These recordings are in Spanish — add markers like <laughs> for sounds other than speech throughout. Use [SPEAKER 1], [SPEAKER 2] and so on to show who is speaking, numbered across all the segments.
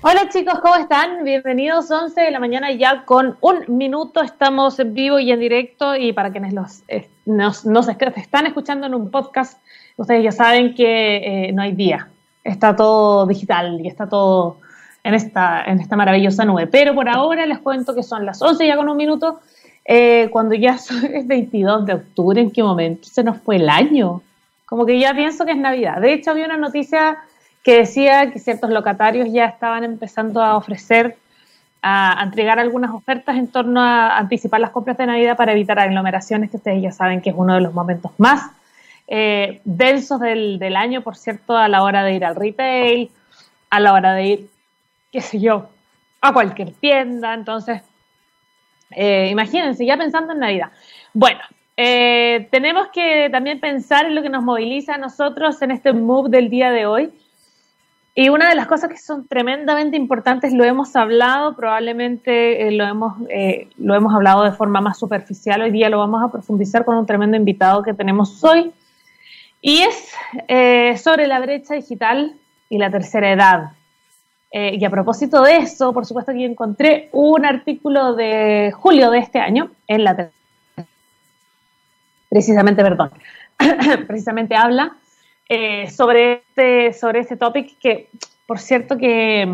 [SPEAKER 1] Hola chicos, ¿cómo están? Bienvenidos 11 de la mañana ya con un minuto. Estamos en vivo y en directo y para quienes los, eh, nos, están escuchando en un podcast, ustedes ya saben que eh, no hay día. Está todo digital y está todo en esta, en esta maravillosa nube. Pero por ahora les cuento que son las 11 ya con un minuto. Eh, cuando ya <laughs> es 22 de octubre, ¿en qué momento se nos fue el año? Como que ya pienso que es Navidad. De hecho, había una noticia que decía que ciertos locatarios ya estaban empezando a ofrecer, a, entregar algunas ofertas en torno a anticipar las compras de Navidad para evitar aglomeraciones, que ustedes ya saben que es uno de los momentos más eh, densos del, año, por cierto, a la hora de ir al retail, a la hora de ir, qué sé yo, a cualquier tienda. Entonces, eh, imagínense, ya pensando en Navidad. Bueno, eh, tenemos que también pensar en lo que nos moviliza a nosotros en este move del día de hoy. Y una de las cosas que son tremendamente importantes, lo hemos hablado, probablemente eh, lo, hemos, eh, lo hemos hablado de forma más superficial, hoy día lo vamos a profundizar con un tremendo invitado que tenemos hoy, y es eh, sobre la brecha digital y la tercera edad. y a propósito de eso, por supuesto que encontré un artículo de julio de este año en la precisamente, perdón, <coughs> precisamente habla eh, sobre, este, sobre este topic que, por cierto, que,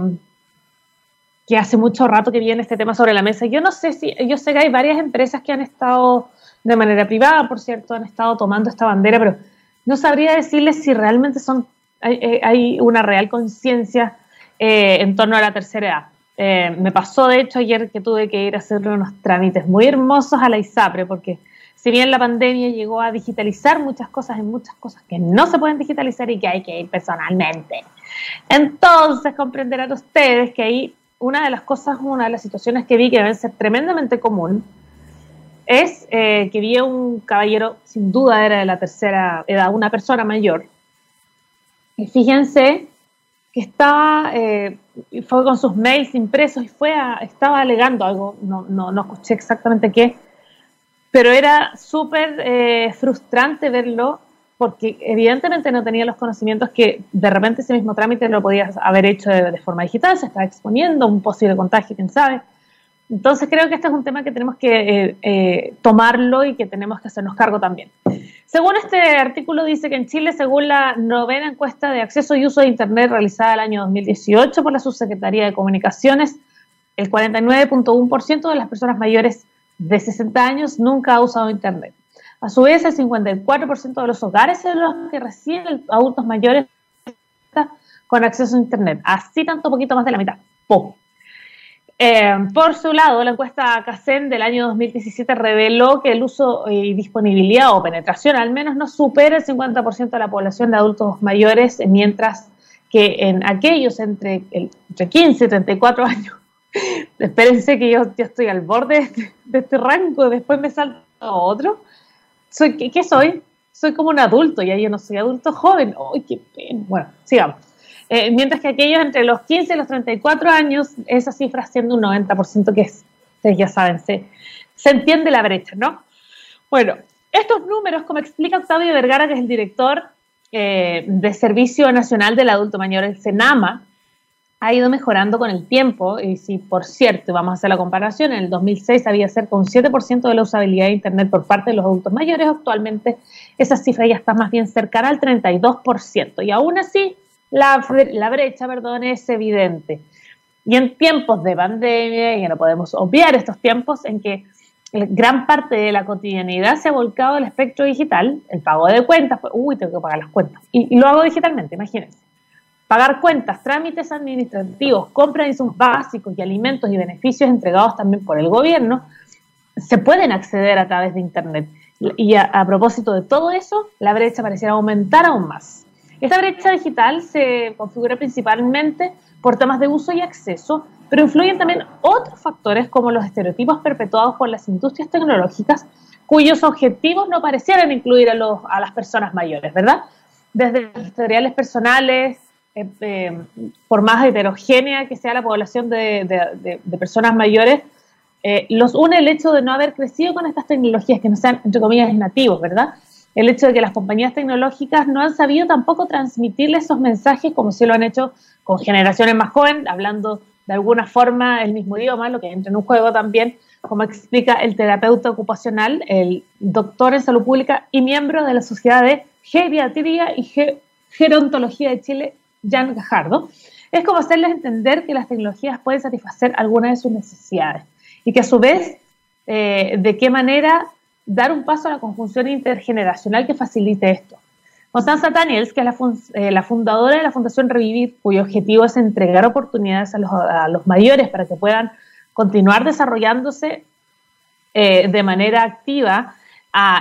[SPEAKER 1] que hace mucho rato que viene este tema sobre la mesa. Yo no sé si, yo sé que hay varias empresas que han estado de manera privada, por cierto, han estado tomando esta bandera, pero no sabría decirles si realmente son, hay, eh, una real conciencia eh, en torno a la tercera edad. me pasó, de hecho, ayer que tuve que ir a hacerle unos trámites muy hermosos a la ISAPRE, porque si bien la pandemia llegó a digitalizar muchas cosas, en muchas cosas que no se pueden digitalizar y que hay que ir personalmente. Entonces comprenderán ustedes que ahí una de las cosas, una de las situaciones que vi que deben ser tremendamente común, es eh, que vi a un caballero, sin duda era de la tercera edad, una persona mayor, y fíjense que estaba, eh, fue con sus mails impresos y fue estaba alegando algo, no, no, no escuché exactamente qué, pero era súper eh, frustrante verlo porque evidentemente no tenía los conocimientos que de repente ese mismo trámite lo podías haber hecho de, forma digital, se estaba exponiendo un posible contagio, quién sabe. Entonces creo que este es un tema que tenemos que eh, eh, tomarlo y que tenemos que hacernos cargo también. Según este artículo dice que en Chile, según la novena encuesta de acceso y uso de Internet realizada el año 2018 por la Subsecretaría de Comunicaciones, el 49.1% de las personas mayores de 60 años nunca ha usado Internet. A su vez, el 54% de los hogares en los que reciben adultos mayores con acceso a Internet. Así tanto poquito más de la mitad. Eh, por su lado, la encuesta CACEN del año 2017 reveló que el uso y disponibilidad o penetración al menos no supera el 50% de la población de adultos mayores, mientras que en aquellos entre, entre 15 y 34 años Espérense que yo, ya estoy al borde de este, rango, después me salto otro. Soy, ¿qué, soy? Soy como un adulto, ya yo no soy adulto joven. ¡Ay, qué pena! Bueno, sigamos. Eh, mientras que aquellos entre los 15 y los 34 años, esa cifra siendo un 90%, que es, ustedes ya saben, se, se entiende la brecha, ¿no? Bueno, estos números, como explica Octavio Vergara, que es el director eh, de Servicio Nacional del Adulto Mayor, el SENAMA, ha ido mejorando con el tiempo. Y si, por cierto, vamos a hacer la comparación, en el 2006 había cerca un 7% de la usabilidad de Internet por parte de los adultos mayores, actualmente esa cifra ya está más bien cercana al 32%. Y aún así, la, la brecha, perdón, es evidente. Y en tiempos de pandemia, y no podemos obviar estos tiempos en que gran parte de la cotidianidad se ha volcado al espectro digital, el pago de cuentas, pues, uy, tengo que pagar las cuentas, y, y lo hago digitalmente, imagínense pagar cuentas, trámites administrativos, compras de insumos básicos y alimentos y beneficios entregados también por el gobierno, se pueden acceder a través de Internet. Y a, propósito de todo eso, la brecha pareciera aumentar aún más. Esta brecha digital se configura principalmente por temas de uso y acceso, pero influyen también otros factores como los estereotipos perpetuados por las industrias tecnológicas, cuyos objetivos no parecieran incluir a, los, a las personas mayores, ¿verdad? Desde historiales personales, eh, eh, por más heterogénea que sea la población de, personas mayores, eh, los une el hecho de no haber crecido con estas tecnologías que no sean, entre comillas, nativos, ¿verdad? el hecho de que las compañías tecnológicas no han sabido tampoco transmitirle esos mensajes como si lo han hecho con generaciones más jóvenes, hablando de alguna forma el mismo idioma, lo que entra en un juego también, como explica el terapeuta ocupacional, el doctor en salud pública y miembro de la Sociedad de Geriatría y Gerontología de Chile, Jan Gajardo. Es como hacerles entender que las tecnologías pueden satisfacer algunas de sus necesidades y que a su vez, eh, de qué manera dar un paso a la conjunción intergeneracional que facilite esto. Constanza Daniels, que es la, eh, la, fundadora de la Fundación Revivir, cuyo objetivo es entregar oportunidades a los, a los mayores para que puedan continuar desarrollándose eh, de manera activa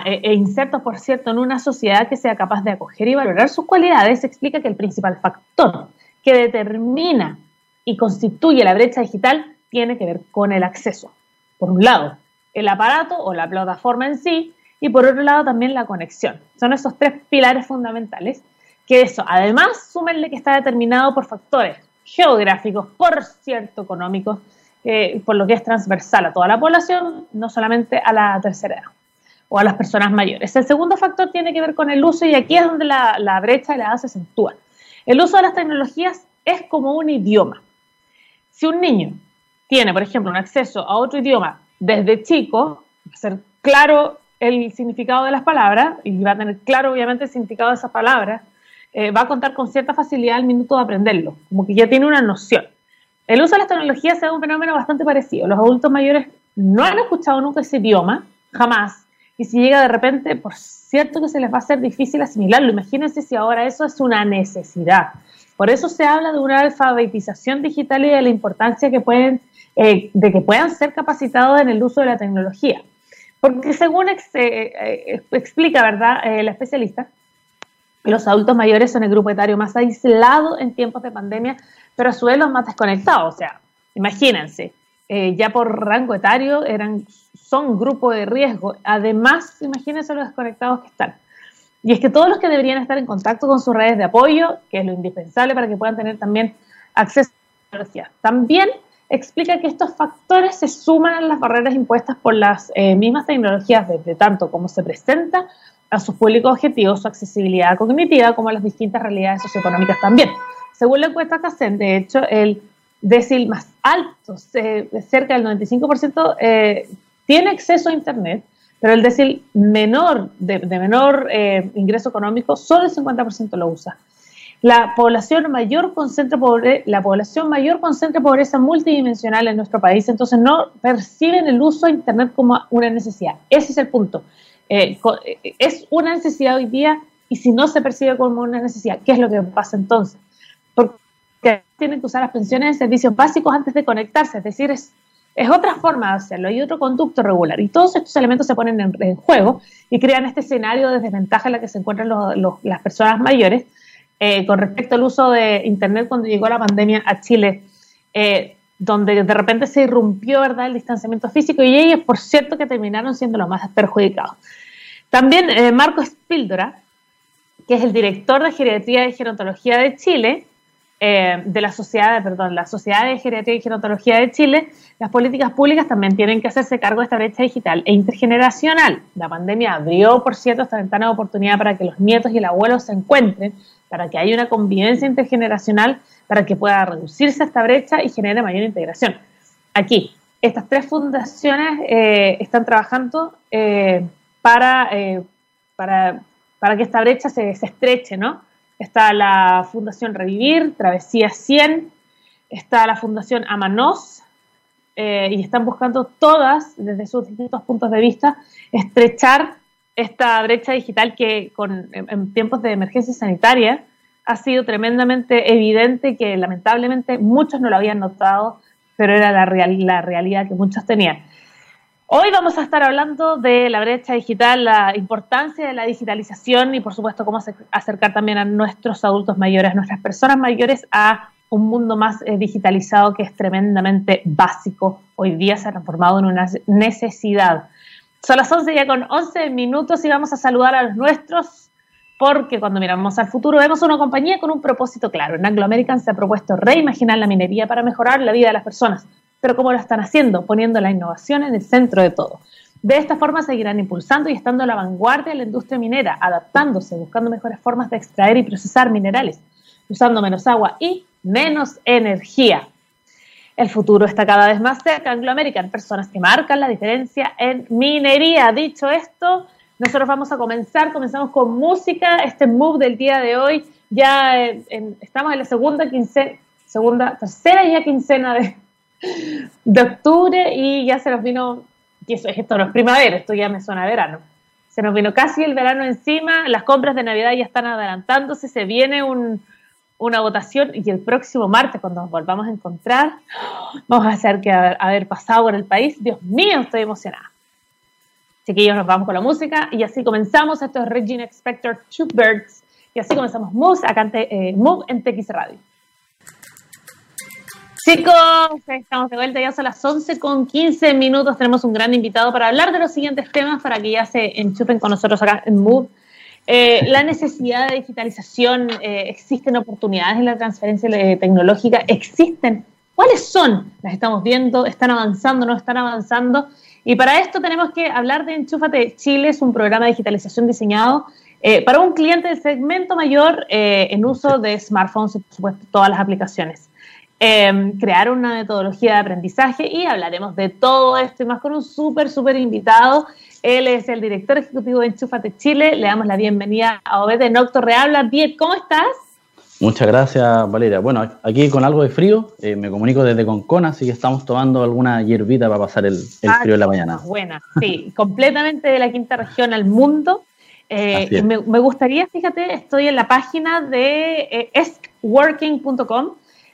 [SPEAKER 1] e, e insertos, por cierto, en una sociedad que sea capaz de acoger y valorar sus cualidades, explica que el principal factor que determina y constituye la brecha digital tiene que ver con el acceso. Por un lado, el aparato o la plataforma en sí, y por otro lado también la conexión. Son esos tres pilares fundamentales que eso, además, súmenle que está determinado por factores geográficos, por cierto, económicos, eh, por lo que es transversal a toda la población, no solamente a la tercera edad o a las personas mayores. El segundo factor tiene que ver con el uso y aquí es donde la, brecha de la edad se acentúa. El uso de las tecnologías es como un idioma. Si un niño tiene, por ejemplo, un acceso a otro idioma desde chico, ser claro el significado de las palabras y va a tener claro, obviamente, el significado de esas palabras, eh, va a contar con cierta facilidad al minuto de aprenderlo, como que ya tiene una noción. El uso de las tecnologías es un fenómeno bastante parecido. Los adultos mayores no han escuchado nunca ese idioma, jamás, y si llega de repente, por cierto que se les va a hacer difícil asimilarlo. Imagínense si ahora eso es una necesidad. Por eso se habla de una alfabetización digital y de la importancia que pueden, eh, de que puedan ser capacitados en el uso de la tecnología. Porque según eh, eh, explica, ¿verdad?, la especialista, los adultos mayores son el grupo etario más aislado en tiempos de pandemia, pero a su vez los más desconectados. O sea, imagínense, eh, ya por rango etario eran, son grupo de riesgo. Además, imagínense los desconectados que están. Y es que todos los que deberían estar en contacto con sus redes de apoyo, que es lo indispensable para que puedan tener también acceso a la tecnología. También explica que estos factores se suman a las barreras impuestas por las eh, mismas tecnologías, desde tanto como se presenta a sus públicos objetivos, su accesibilidad cognitiva, como las distintas realidades socioeconómicas también. Según la encuesta CACEN, de hecho, el decil más alto, cerca del 95%, eh, tiene acceso a Internet, pero el decil menor, de, menor eh, ingreso económico, solo el 50% lo usa. La población mayor concentra pobre, la población mayor concentra pobreza multidimensional en nuestro país, entonces no perciben el uso de Internet como una necesidad. Ese es el punto. Eh, es una necesidad hoy día y si no se percibe como una necesidad, ¿qué es lo que pasa entonces? Porque tienen que usar las pensiones de servicios básicos antes de conectarse, es decir, es, es otra forma de hacerlo, hay otro conducto regular y todos estos elementos se ponen en, juego y crean este escenario de desventaja en la que se encuentran las personas mayores eh, con respecto al uso de Internet cuando llegó la pandemia a Chile. Eh, donde de repente se irrumpió ¿verdad? el distanciamiento físico y ellos, por cierto, que terminaron siendo los más perjudicados. También eh, Marco Spíldora, que es el director de Geriatría y Gerontología de Chile, eh, de la sociedad, perdón, la Sociedad de Geriatría y Gerontología de Chile, las políticas públicas también tienen que hacerse cargo de esta brecha digital e intergeneracional. La pandemia abrió, por cierto, esta ventana de oportunidad para que los nietos y el abuelo se encuentren, para que haya una convivencia intergeneracional para que pueda reducirse esta brecha y genere mayor integración. Aquí, estas tres fundaciones eh, están trabajando eh, para, para, para, que esta brecha se, se, estreche, ¿no? Está la Fundación Revivir, Travesía 100, está la Fundación Amanos, y están buscando todas, desde sus distintos puntos de vista, estrechar esta brecha digital que con, en tiempos de emergencia sanitaria ha sido tremendamente evidente que lamentablemente muchos no lo habían notado, pero era la, la realidad que muchos tenían. Hoy vamos a estar hablando de la brecha digital, la importancia de la digitalización y por supuesto cómo acercar también a nuestros adultos mayores, a nuestras personas mayores a un mundo más eh, digitalizado que es tremendamente básico. Hoy día se ha transformado en una necesidad. Son las 11 ya con 11 minutos y vamos a saludar a los nuestros porque cuando miramos al futuro vemos una compañía con un propósito claro. En Anglo American se ha propuesto reimaginar la minería para mejorar la vida de las personas. Pero ¿cómo lo están haciendo? Poniendo la innovación en el centro de todo. De esta forma seguirán impulsando y estando a la vanguardia de la industria minera, adaptándose, buscando mejores formas de extraer y procesar minerales, usando menos agua y menos energía. El futuro está cada vez más cerca. Anglo American, personas que marcan la diferencia en minería. Dicho esto, nosotros vamos a comenzar. Comenzamos con música. Este move del día de hoy. Ya estamos en la segunda quincena, segunda, tercera ya quincena de, de octubre y ya se nos vino, y eso, esto no es primavera, esto ya me suena a verano. Se nos vino casi el verano encima, las compras de Navidad ya están adelantándose, se viene un, una votación y el próximo martes, cuando nos volvamos a encontrar, vamos a hacer que haber, pasado por el país. Dios mío, estoy emocionada. Chiquillos, nos vamos con la música y así comenzamos. Esto es Regina Expector, Two Birds. Y así comenzamos Move, acá en, eh, Move en TX Radio. Chicos, estamos de vuelta, ya son las 11 con 15 minutos. Tenemos un gran invitado para hablar de los siguientes temas para que ya se enchufen con nosotros acá en Move eh, la necesidad de digitalización, eh, existen oportunidades en la transferencia tecnológica, existen. ¿Cuáles son? Las estamos viendo, están avanzando, no están avanzando. Y para esto tenemos que hablar de Enchúfate Chile, es un programa de digitalización diseñado eh, para un cliente del segmento mayor en uso de smartphones y, por supuesto, todas las aplicaciones. Crear una metodología de aprendizaje y hablaremos de todo esto y más con un súper, súper invitado. Él es el director ejecutivo de Enchúfate Chile. Le damos la bienvenida a Obed de Nocto Rehabla. Diet, ¿cómo estás?
[SPEAKER 2] Muchas gracias, Valeria. Bueno, aquí con algo de frío, eh, me comunico desde Concona, así que estamos tomando alguna hierbita para pasar el, ah, frío de la mañana.
[SPEAKER 1] Buena, sí, <laughs> completamente de la quinta región al mundo. Eh, me, gustaría, fíjate, estoy en la página de eh,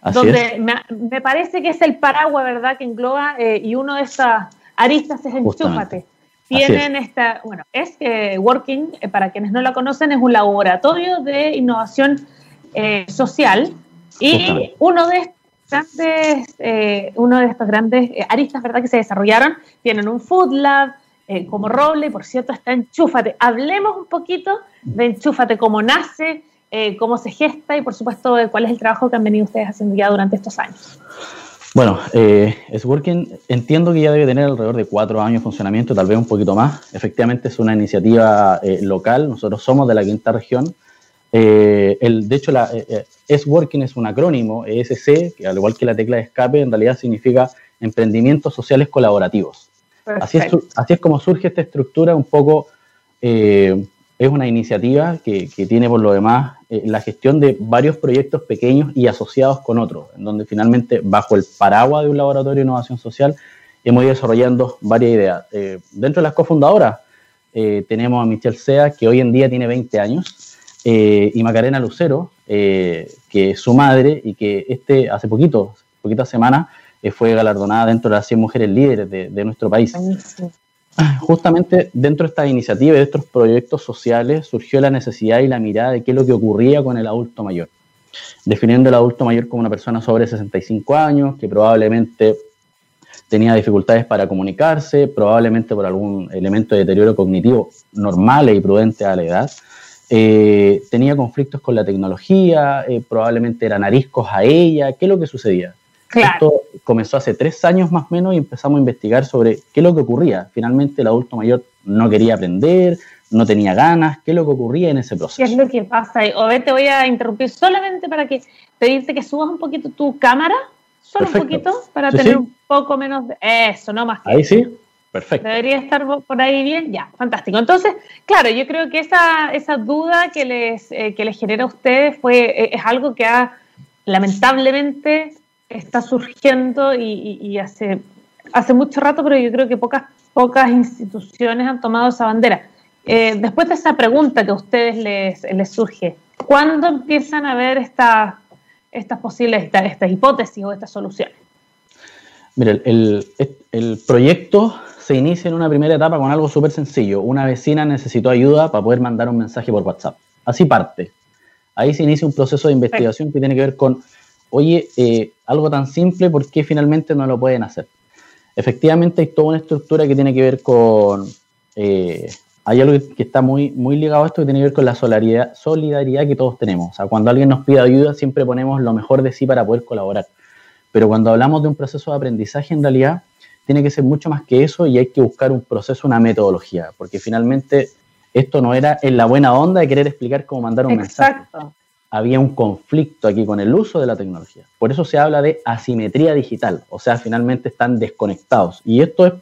[SPEAKER 1] donde me, me, parece que es el paraguas, ¿verdad?, que engloba y uno de esas aristas es Enchúfate. Tienen esta, bueno, es eh, Working, eh, para quienes no la conocen, es un laboratorio de innovación eh, social y uno de estos grandes, uno de estos grandes aristas, ¿verdad?, que se desarrollaron, tienen un Food Lab como Roble, y por cierto está Enchúfate. Hablemos un poquito de Enchúfate, cómo nace, cómo se gesta y por supuesto cuál es el trabajo que han venido ustedes haciendo ya durante estos años.
[SPEAKER 2] Bueno, eh, Working entiendo que ya debe tener alrededor de cuatro años de funcionamiento, tal vez un poquito más. Efectivamente es una iniciativa eh, local, nosotros somos de la quinta región. Eh, el, de hecho, la, eh, Working es un acrónimo, ESC, que al igual que la tecla de escape, en realidad significa Emprendimientos Sociales Colaborativos. Así es, así es, como surge esta estructura, un poco es una iniciativa que, que tiene por lo demás eh, la gestión de varios proyectos pequeños y asociados con otros, en donde finalmente bajo el paraguas de un laboratorio de innovación social hemos ido desarrollando varias ideas. Eh, dentro de las cofundadoras eh, tenemos a Michelle Sea, que hoy en día tiene 20 años, y Macarena Lucero, que es su madre y que este hace poquito, poquitas semanas, fue galardonada dentro de las 100 mujeres líderes de, de nuestro país. <clears throat> Justamente dentro de esta iniciativa y de estos proyectos sociales surgió la necesidad y la mirada de qué es lo que ocurría con el adulto mayor, definiendo el adulto mayor como una persona sobre 65 años que probablemente tenía dificultades para comunicarse, probablemente por algún elemento de deterioro cognitivo normal y prudente a la edad, eh, tenía conflictos con la tecnología, eh, probablemente eran ariscos a ella, ¿qué es lo que sucedía? Esto comenzó hace tres años más o menos y empezamos a investigar sobre qué es lo que ocurría. Finalmente el adulto mayor no quería aprender, no tenía ganas, qué es lo que ocurría en ese proceso.
[SPEAKER 1] ¿Qué es lo que pasa? ver, te voy a interrumpir solamente para que pedirte que subas un poquito tu cámara, solo un poquito, para tener un poco menos de... Eso, no más.
[SPEAKER 2] Ahí sí, perfecto.
[SPEAKER 1] Debería estar por ahí bien, ya, fantástico. Entonces, claro, yo creo que esa, esa duda que les, eh, que les genera a ustedes fue, eh, es algo que ha lamentablemente está surgiendo y, hace, hace mucho rato, pero yo creo que pocas, pocas instituciones han tomado esa bandera. Eh, después de esa pregunta que a ustedes les, les surge, ¿cuándo empiezan a ver estas estas posibles, estas, hipótesis o estas soluciones?
[SPEAKER 2] Mira, el, el, proyecto se inicia en una primera etapa con algo súper sencillo. Una vecina necesitó ayuda para poder mandar un mensaje por WhatsApp. Así parte. Ahí se inicia un proceso de investigación que tiene que ver con oye, eh, algo tan simple, ¿por qué finalmente no lo pueden hacer? Efectivamente hay toda una estructura que tiene que ver con, eh, hay algo que está muy, muy ligado a esto que tiene que ver con la solidaridad, solidaridad que todos tenemos. O sea, cuando alguien nos pide ayuda siempre ponemos lo mejor de sí para poder colaborar. Pero cuando hablamos de un proceso de aprendizaje, en realidad tiene que ser mucho más que eso y hay que buscar un proceso, una metodología, porque finalmente esto no era en la buena onda de querer explicar cómo mandar un Exacto. mensaje. Había un conflicto aquí con el uso de la tecnología. Por eso se habla de asimetría digital, o sea, finalmente están desconectados. Y esto es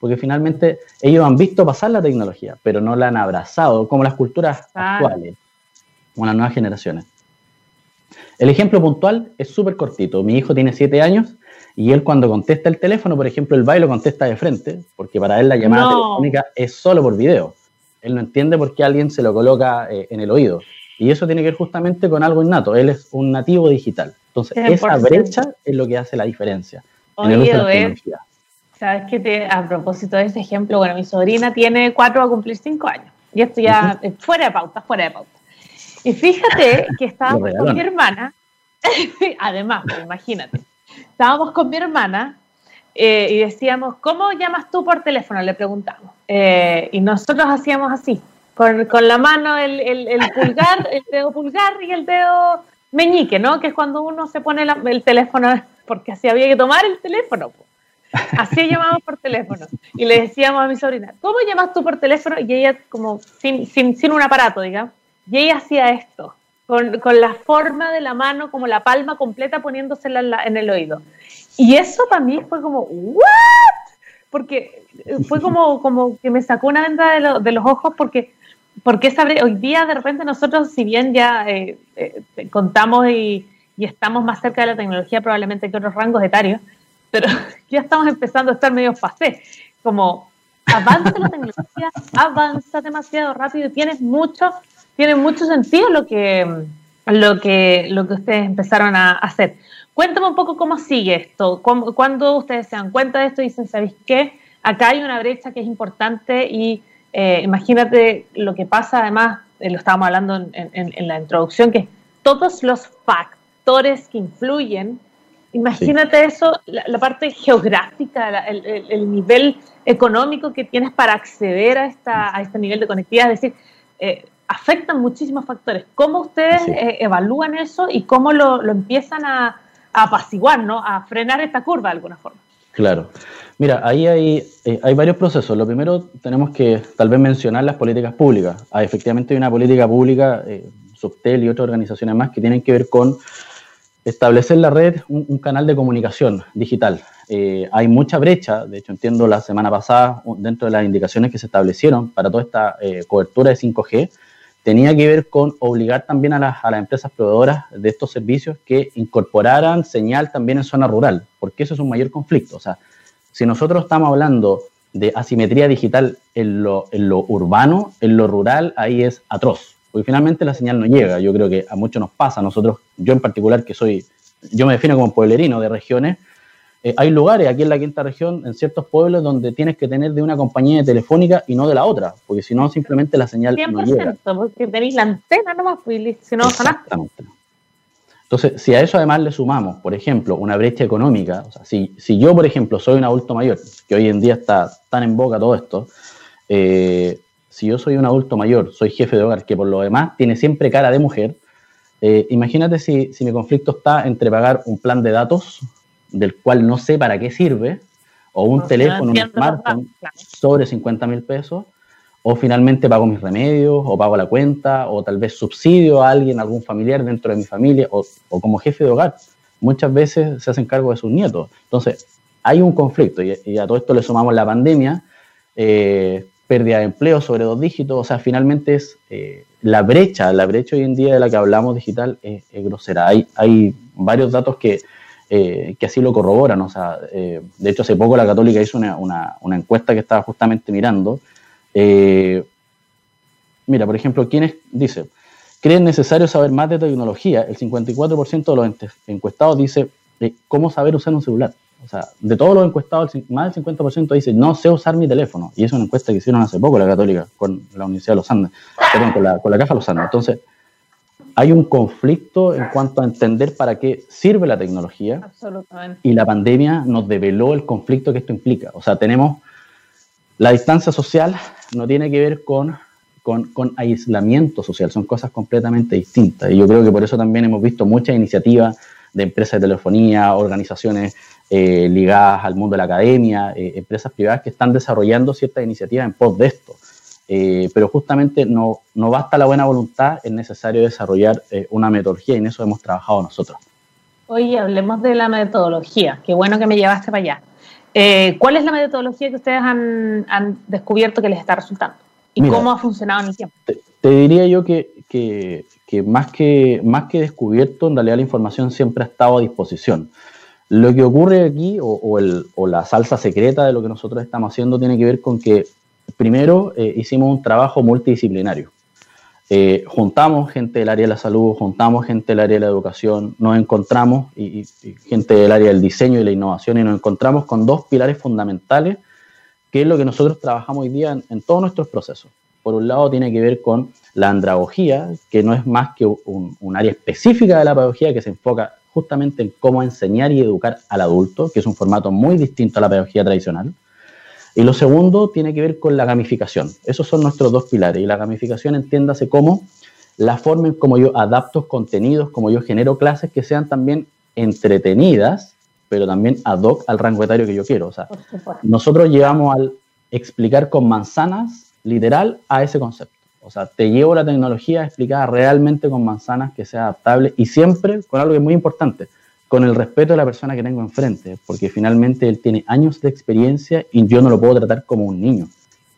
[SPEAKER 2] porque finalmente ellos han visto pasar la tecnología, pero no la han abrazado, como las culturas actuales, como las nuevas generaciones. El ejemplo puntual es súper cortito. Mi hijo tiene siete años y él cuando contesta el teléfono, por ejemplo, el baile contesta de frente, porque para él la llamada telefónica es solo por video. Él no entiende por qué alguien se lo coloca eh, en el oído. Y eso tiene que ver justamente con algo innato. Él es un nativo digital. Entonces, esa brecha es lo que hace la diferencia.
[SPEAKER 1] en el uso de la Sabes que a propósito de ese ejemplo, bueno, mi sobrina tiene cuatro, a cumplir cinco años. Y esto ya, fuera de pauta, fuera de pauta. Y fíjate <laughs> que estábamos con mi hermana, <laughs> además, pues, imagínate, estábamos con mi hermana eh, y decíamos, ¿cómo llamas tú por teléfono? Le preguntamos. Eh, y nosotros hacíamos así, con, con la mano el, el, el, pulgar, el dedo pulgar y el dedo meñique, ¿no? Que es cuando uno se pone el teléfono, porque así había que tomar el teléfono. Así llamamos por teléfono. Y le decíamos a mi sobrina, ¿cómo llamas tú por teléfono? Y ella, como sin, sin, sin un aparato, digamos, y ella hacía esto, con, con, la forma de la mano, como la palma completa poniéndosela en, el oído. Y eso para mí fue como, ¿what? Porque fue como, como que me sacó una venda de, de los ojos porque, porque hoy día de repente nosotros, si bien ya eh, eh, contamos y, y estamos más cerca de la tecnología probablemente que otros rangos etarios, pero <laughs> ya estamos empezando a estar medio pasé. Como avanza la tecnología, avanza demasiado rápido y tiene mucho, tiene mucho sentido lo que, lo que, lo que ustedes empezaron a hacer. Cuéntame un poco cómo sigue esto, cuando ustedes se dan cuenta de esto y dicen, ¿sabéis qué? Acá hay una brecha que es importante y eh, imagínate lo que pasa, además, eh, lo estábamos hablando en, en, la introducción, que todos los factores que influyen Imagínate eso, la, parte geográfica, el, nivel económico que tienes para acceder a, esta, a este nivel de conectividad, es decir, eh, afectan muchísimos factores. ¿Cómo ustedes evalúan eso y cómo lo, empiezan a, apaciguar, ¿no? a frenar esta curva de alguna forma?
[SPEAKER 2] Claro. Mira, ahí hay, eh, hay varios procesos. Lo primero, tenemos que tal vez mencionar las políticas públicas. Ah, efectivamente hay una política pública, Subtel y otras organizaciones más, que tienen que ver con establecer la red un, canal de comunicación digital. Eh, hay mucha brecha, de hecho entiendo la semana pasada, dentro de las indicaciones que se establecieron para toda esta eh, cobertura de 5G, tenía que ver con obligar también a las, a las, empresas proveedoras de estos servicios que incorporaran señal también en zona rural, porque eso es un mayor conflicto. O sea, si nosotros estamos hablando de asimetría digital en lo, en lo urbano, en lo rural, ahí es atroz porque finalmente la señal no llega. Yo creo que a muchos nos pasa, nosotros, yo en particular que soy, yo me defino como pueblerino de regiones, eh, hay lugares aquí en la quinta región, en ciertos pueblos, donde tienes que tener de una compañía telefónica y no de la otra, porque si no, simplemente la señal no llega.
[SPEAKER 1] porque tenéis la antena nomás, pues, si no Exactamente.
[SPEAKER 2] Entonces, si a eso además le sumamos, por ejemplo, una brecha económica, o sea, si, si yo, por ejemplo, soy un adulto mayor, que hoy en día está tan en boca todo esto, eh, si yo soy un adulto mayor, soy jefe de hogar, que por lo demás tiene siempre cara de mujer, eh, imagínate si, mi conflicto está entre pagar un plan de datos del cual no sé para qué sirve, o un teléfono, un smartphone sobre 50 mil pesos, o finalmente pago mis remedios, o pago la cuenta, o tal vez subsidio a alguien, algún familiar dentro de mi familia, o, como jefe de hogar. Muchas veces se hacen cargo de sus nietos. Entonces, hay un conflicto, y, a todo esto le sumamos la pandemia, eh, pérdida de empleo sobre dos dígitos, o sea, finalmente es eh, la brecha, la brecha hoy en día de la que hablamos digital es, grosera. Hay, hay varios datos que, eh, que así lo corroboran, o sea, de hecho hace poco la Católica hizo una, una, encuesta que estaba justamente mirando. Mira, por ejemplo, ¿quiénes dice? ¿Creen necesario saber más de tecnología? El 54% de los encuestados dice, ¿cómo saber usar un celular? O sea, de todos los encuestados, más del 50% dice, no sé usar mi teléfono. Y es una encuesta que hicieron hace poco la Católica con la Universidad de los Andes, perdón, con la, con la Caja Los Andes. Entonces, hay un conflicto en cuanto a entender para qué sirve la tecnología. Absolutamente. Y la pandemia nos develó el conflicto que esto implica. O sea, tenemos la distancia social, no tiene que ver con, con, con aislamiento social, son cosas completamente distintas. Y yo creo que por eso también hemos visto muchas iniciativas de empresas de telefonía, organizaciones eh, ligadas al mundo de la academia, eh, empresas privadas que están desarrollando ciertas iniciativas en pos de esto. pero justamente no, no basta la buena voluntad, es necesario desarrollar una metodología y en eso hemos trabajado nosotros.
[SPEAKER 1] Oye, hablemos de la metodología. Qué bueno que me llevaste para allá. ¿Cuál es la metodología que ustedes han, han descubierto que les está resultando? ¿Y cómo ha funcionado en el tiempo?
[SPEAKER 2] Te, diría yo que, que, que, más que más que descubierto, en realidad la información siempre ha estado a disposición. Lo que ocurre aquí, o, o, el, o la salsa secreta de lo que nosotros estamos haciendo, tiene que ver con que primero eh, hicimos un trabajo multidisciplinario. Eh, juntamos gente del área de la salud, juntamos gente del área de la educación, nos encontramos, y, gente del área del diseño y la innovación, y nos encontramos con dos pilares fundamentales que es lo que nosotros trabajamos hoy día en, todos nuestros procesos. Por un lado tiene que ver con la andragogía, que no es más que un, área específica de la pedagogía que se enfoca justamente en cómo enseñar y educar al adulto, que es un formato muy distinto a la pedagogía tradicional. Y lo segundo tiene que ver con la gamificación. Esos son nuestros dos pilares. Y la gamificación entiéndase como la forma en cómo yo adapto contenidos, como yo genero clases que sean también entretenidas pero también ad hoc al rango etario que yo quiero. O sea, nosotros llevamos al explicar con manzanas, literal, a ese concepto. O sea, te llevo la tecnología explicada realmente con manzanas que sea adaptable y siempre con algo que es muy importante, con el respeto de la persona que tengo enfrente, porque finalmente él tiene años de experiencia y yo no lo puedo tratar como un niño.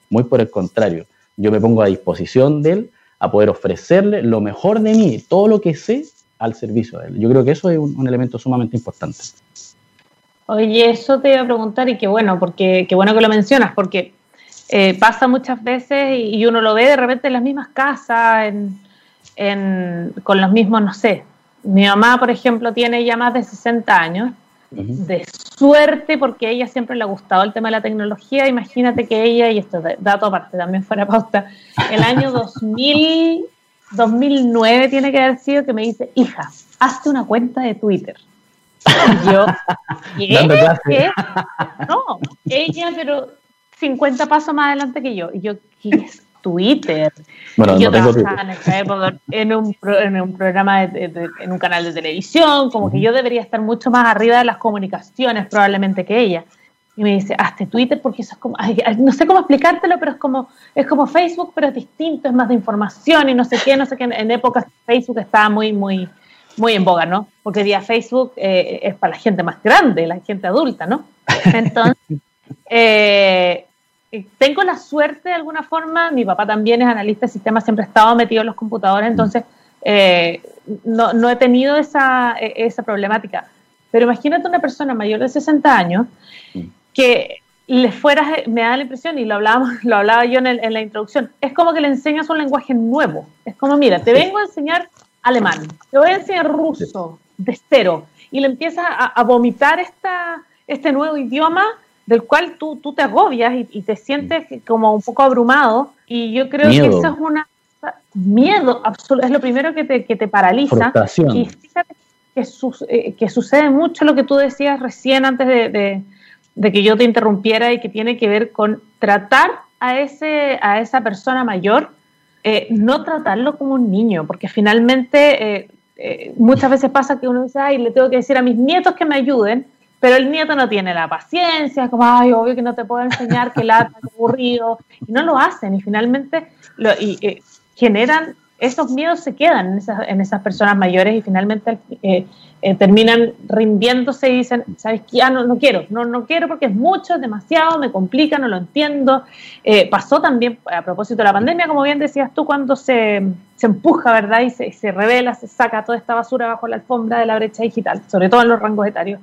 [SPEAKER 2] Muy por el contrario, yo me pongo a disposición de él a poder ofrecerle lo mejor de mí, todo lo que sé al servicio de él. Yo creo que eso es un, elemento sumamente importante.
[SPEAKER 1] Oye, eso te iba a preguntar y qué bueno, porque qué bueno que lo mencionas, porque eh, pasa muchas veces y, uno lo ve de repente en las mismas casas, en, con los mismos, no sé. Mi mamá, por ejemplo, tiene ya más de 60 años, de suerte, porque a ella siempre le ha gustado el tema de la tecnología. Imagínate que ella, y esto es dato aparte, también fuera pauta, el año <laughs> 2000, 2009 tiene que haber sido que me dice, hija, hazte una cuenta de Twitter. Y yo, <laughs> ¿qué? No, ella, pero 50 pasos más adelante que yo. Y yo, ¿qué es Twitter? Bueno, yo trabajaba en esa época en un, en un programa, en un canal de televisión, como que yo debería estar mucho más arriba de las comunicaciones probablemente que ella. Y me dice, hazte Twitter porque eso es como, no sé cómo explicártelo, pero es como, es como Facebook, pero es distinto, es más de información y no sé qué, no sé qué. En épocas Facebook estaba muy, muy, muy en boga, ¿no? Porque día Facebook eh, es para la gente más grande, la gente adulta, ¿no? Entonces, <laughs> eh, tengo la suerte de alguna forma, mi papá también es analista de sistemas, siempre ha estado metido en los computadores, entonces eh, no, no, he tenido esa, e, esa problemática. Pero imagínate una persona mayor de 60 años que le fueras, me da la impresión, y lo, hablábamos, lo hablaba yo en, en la introducción, es como que le enseñas un lenguaje nuevo. Es como, mira, te vengo a enseñar alemán, te voy a enseñar ruso de cero y le empiezas a, vomitar esta, este nuevo idioma del cual tú, tú te agobias y, te sientes como un poco abrumado. Y yo creo que eso es una miedo absoluto, es lo primero que te, que te paraliza. Y fíjate que, eh, que, sucede mucho lo que tú decías recién antes de, de, que yo te interrumpiera y que tiene que ver con tratar a, ese, a esa persona mayor eh, no tratarlo como un niño, porque finalmente eh, muchas veces pasa que uno dice, ay, le tengo que decir a mis nietos que me ayuden, pero el nieto no tiene la paciencia, como, ay, obvio que no te puedo enseñar, que lata, que aburrido, y no lo hacen, y finalmente lo, y, generan esos miedos se quedan en esas, en esas personas mayores y finalmente eh, eh, terminan rindiéndose y dicen, ¿sabes qué? Ya no, no quiero, no, no quiero porque es mucho, es demasiado, me complica, no lo entiendo. Eh, pasó también, a propósito de la pandemia, como bien decías tú, cuando se, se empuja, ¿verdad? Y se, se, revela, se saca toda esta basura bajo la alfombra de la brecha digital, sobre todo en los rangos etarios.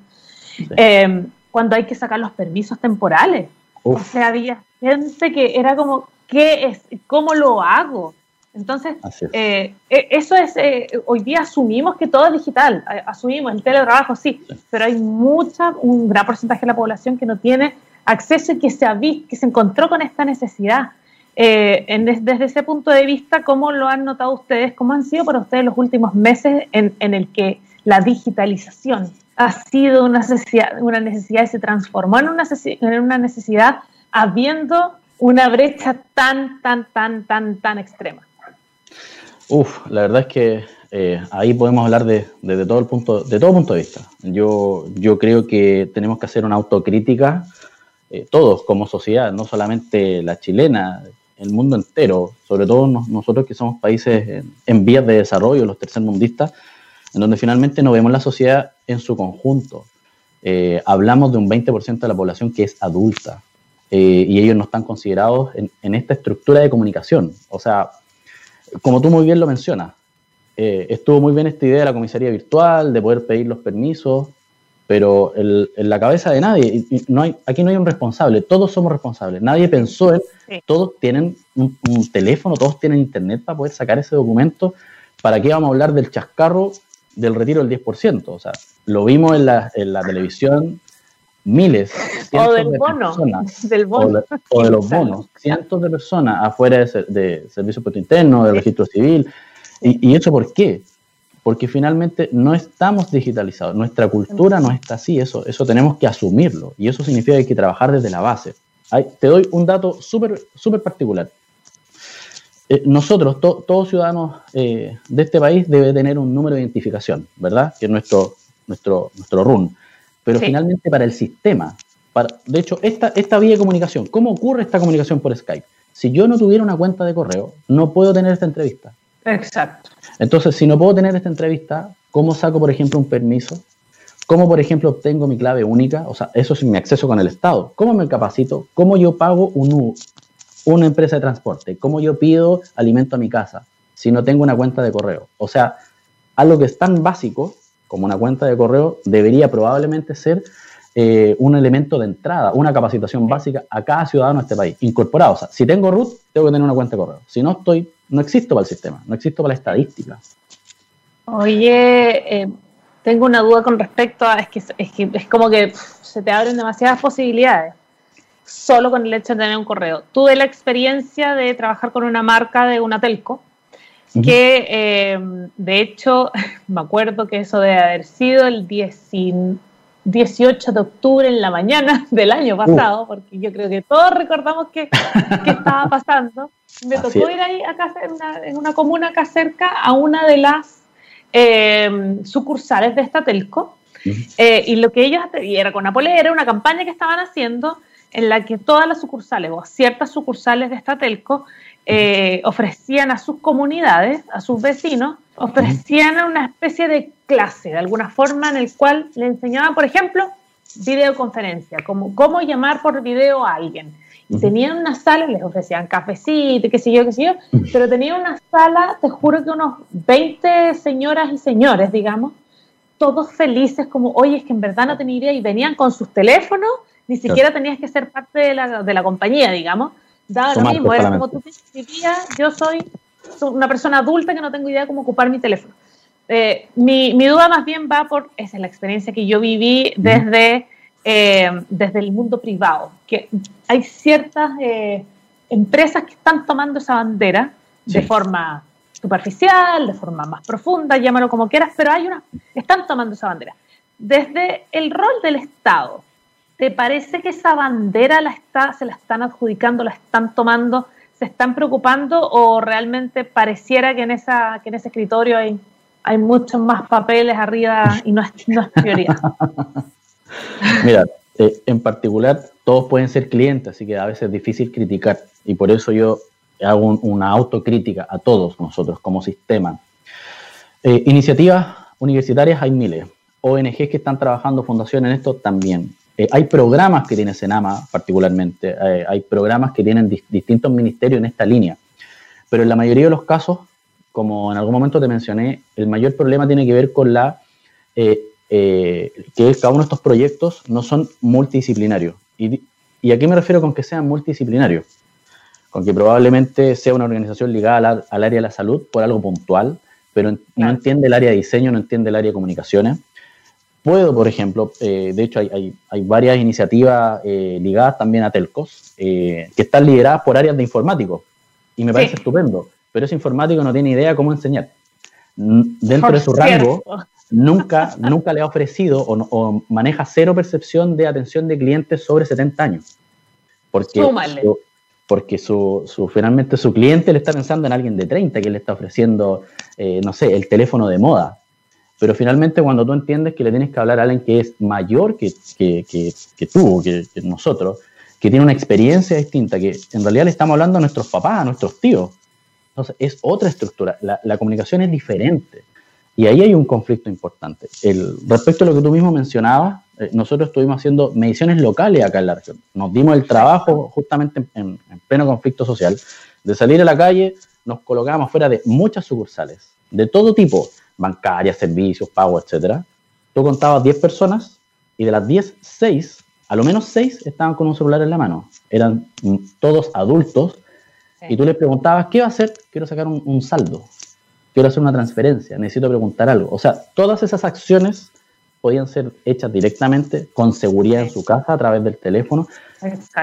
[SPEAKER 1] Cuando hay que sacar los permisos temporales. O sea, había gente que era como, ¿qué es? ¿Cómo lo hago? Entonces, eh, e, eso es, eh, hoy día asumimos que todo es digital, asumimos el teletrabajo, sí, pero hay mucha, un gran porcentaje de la población que no tiene acceso y que se, ha que se encontró con esta necesidad. Eh, desde ese punto de vista, ¿cómo lo han notado ustedes? ¿Cómo han sido para ustedes los últimos meses en, en el que la digitalización ha sido una necesidad, una necesidad y se transformó en una, necesidad habiendo una brecha tan, tan, tan, tan, tan extrema?
[SPEAKER 2] Uf, la verdad es que eh, ahí podemos hablar de, todo el punto, de todo punto de vista. Yo, yo creo que tenemos que hacer una autocrítica, eh, todos como sociedad, no solamente la chilena, el mundo entero, sobre todo nosotros que somos países en, vías de desarrollo, los tercermundistas, en donde finalmente no vemos la sociedad en su conjunto. Eh, hablamos de un 20% de la población que es adulta y ellos no están considerados en, en esta estructura de comunicación. O sea, como tú muy bien lo mencionas, eh, estuvo muy bien esta idea de la comisaría virtual, de poder pedir los permisos, pero en la cabeza de nadie, no hay, aquí no hay un responsable, todos somos responsables, nadie pensó en, todos tienen un, teléfono, todos tienen internet para poder sacar ese documento, ¿para qué vamos a hablar del chascarro del retiro del 10%? O sea, lo vimos en la, televisión miles,
[SPEAKER 1] o del bono, <laughs> del
[SPEAKER 2] bono. O, de, los bonos, cientos de personas afuera de, de Servicio Puerto Interno, del Registro Civil, ¿Y, eso por qué? Porque finalmente no estamos digitalizados, nuestra cultura no está así, eso, eso tenemos que asumirlo y eso significa que hay que trabajar desde la base. te doy un dato súper súper particular. Eh, nosotros, todos ciudadanos eh, de este país, debe tener un número de identificación, ¿verdad? Que es nuestro, nuestro, nuestro RUN. Pero finalmente para el sistema, para, de hecho, esta, esta vía de comunicación, ¿cómo ocurre esta comunicación por Skype? Si yo no tuviera una cuenta de correo, no puedo tener esta entrevista.
[SPEAKER 1] Exacto.
[SPEAKER 2] Entonces, si no puedo tener esta entrevista, ¿cómo saco, por ejemplo, un permiso? ¿Cómo, por ejemplo, obtengo mi clave única? O sea, eso es mi acceso con el Estado. ¿Cómo me capacito? ¿Cómo yo pago un, una empresa de transporte? ¿Cómo yo pido alimento a mi casa si no tengo una cuenta de correo? O sea, algo que es tan básico como una cuenta de correo debería probablemente ser eh, un elemento de entrada, una capacitación básica a cada ciudadano de este país, incorporado. O sea, si tengo root, tengo que tener una cuenta de correo. Si no estoy, no existo para el sistema, no existo para la estadística.
[SPEAKER 1] Oye, eh, tengo una duda con respecto a, es que, es que es como que se te abren demasiadas posibilidades solo con el hecho de tener un correo. Tuve la experiencia de trabajar con una marca de una telco, que eh, de hecho <laughs> me acuerdo que eso debe haber sido el 19 18 de octubre en la mañana <laughs> del año pasado, porque yo creo que todos recordamos que, estaba <laughs> pasando. Me tocó ir ahí acá en una, en una, comuna acá cerca a una de las em, sucursales de esta telco. Eh, y lo que ellos era con Apple era una campaña que estaban haciendo en la que todas las sucursales o ciertas sucursales de esta telco eh, ofrecían a sus comunidades, a sus vecinos, ofrecían una especie de clase, de alguna forma, en el cual le enseñaban, por ejemplo, videoconferencia, como cómo llamar por video a alguien. Y tenían una sala, les ofrecían cafecito, qué sé yo, qué sé yo, pero tenían una sala, te juro que unos 20 señoras y señores, digamos, todos felices, como, oye, es que en verdad no tenía idea, y venían con sus teléfonos, ni siquiera tenías que ser parte de la, de la compañía, digamos, daba lo mismo, era como tú vivías, yo soy una persona adulta que no tengo idea cómo ocupar mi teléfono. Eh, mi, mi, duda más bien va por, esa es la experiencia que yo viví desde, eh, desde el mundo privado, que hay ciertas eh, empresas que están tomando esa bandera de forma superficial, de forma más profunda, llámalo como quieras, pero hay una, están tomando esa bandera. Desde el rol del Estado, ¿Te parece que esa bandera la está, se la están adjudicando, la están tomando, se están preocupando o realmente pareciera que en, esa, que en ese escritorio hay, hay muchos más papeles arriba y no es, prioridad? <laughs>
[SPEAKER 2] Mira, eh, en particular todos pueden ser clientes, así que a veces es difícil criticar y por eso yo hago una autocrítica a todos nosotros como sistema. Eh, iniciativas universitarias hay miles, ONGs que están trabajando, fundaciones en esto también. Eh, hay programas que tiene Senama particularmente, eh, hay programas que tienen distintos ministerios en esta línea, pero en la mayoría de los casos, como en algún momento te mencioné, el mayor problema tiene que ver con la eh, que cada uno de estos proyectos no son multidisciplinarios. ¿Y, ¿Y, a qué me refiero con que sean multidisciplinarios? Con que probablemente sea una organización ligada al, área de la salud por algo puntual, pero no entiende el área de diseño, no entiende el área de comunicaciones Puedo, por ejemplo, eh, de hecho hay, varias iniciativas eh, ligadas también a telcos eh, que están lideradas por áreas de informáticos y me parece estupendo, pero ese informático no tiene idea cómo enseñar. Dentro de su rango, nunca, nunca le ha ofrecido o, maneja cero percepción de atención de clientes sobre 70 años. Porque porque su, su, finalmente su cliente le está pensando en alguien de 30 que le está ofreciendo, eh, no sé, el teléfono de moda. Pero finalmente cuando tú entiendes que le tienes que hablar a alguien que es mayor que, que, que, que tú, que, nosotros, que tiene una experiencia distinta, que en realidad le estamos hablando a nuestros papás, a nuestros tíos. Entonces es otra estructura, la, comunicación es diferente. Y ahí hay un conflicto importante. Respecto a lo que tú mismo mencionabas, eh, nosotros estuvimos haciendo mediciones locales acá en la región. Nos dimos el trabajo justamente en, pleno conflicto social de salir a la calle, nos colocábamos fuera de muchas sucursales, de todo tipo, bancarias, servicios, pago, etcétera. Tú contabas 10 personas y de las 10, 6, a lo menos 6 estaban con un celular en la mano. Eran mm, todos adultos y tú les preguntabas, ¿qué va a hacer? Quiero sacar un saldo, quiero hacer una transferencia, necesito preguntar algo. O sea, todas esas acciones podían ser hechas directamente con seguridad en su casa a través del teléfono,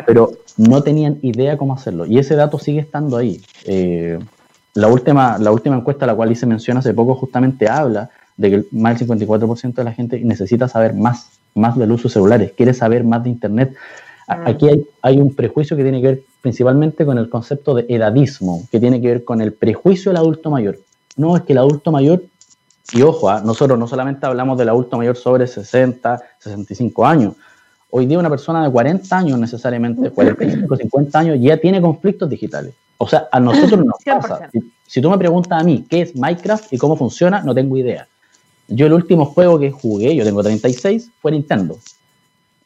[SPEAKER 2] pero no tenían idea cómo hacerlo. Y ese dato sigue estando ahí. Eh, la, última, la última encuesta a la cual hice mención hace poco justamente habla de que más del 54% de la gente necesita saber más, más del uso de celulares, quiere saber más de Internet. Mm. Aquí hay, hay un prejuicio que tiene que ver principalmente con el concepto de edadismo, que tiene que ver con el prejuicio del adulto mayor. No, es que el adulto mayor y ojo, ¿ah? nosotros no solamente hablamos del adulto mayor sobre 60, 65 años. Hoy día una persona de 40 años necesariamente, 45, 50 años, ya tiene conflictos digitales. O sea, a nosotros nos <laughs> pasa. Si, tú me preguntas a mí qué es Minecraft y cómo funciona, no tengo idea. Yo el último juego que jugué, yo tengo 36, fue Nintendo.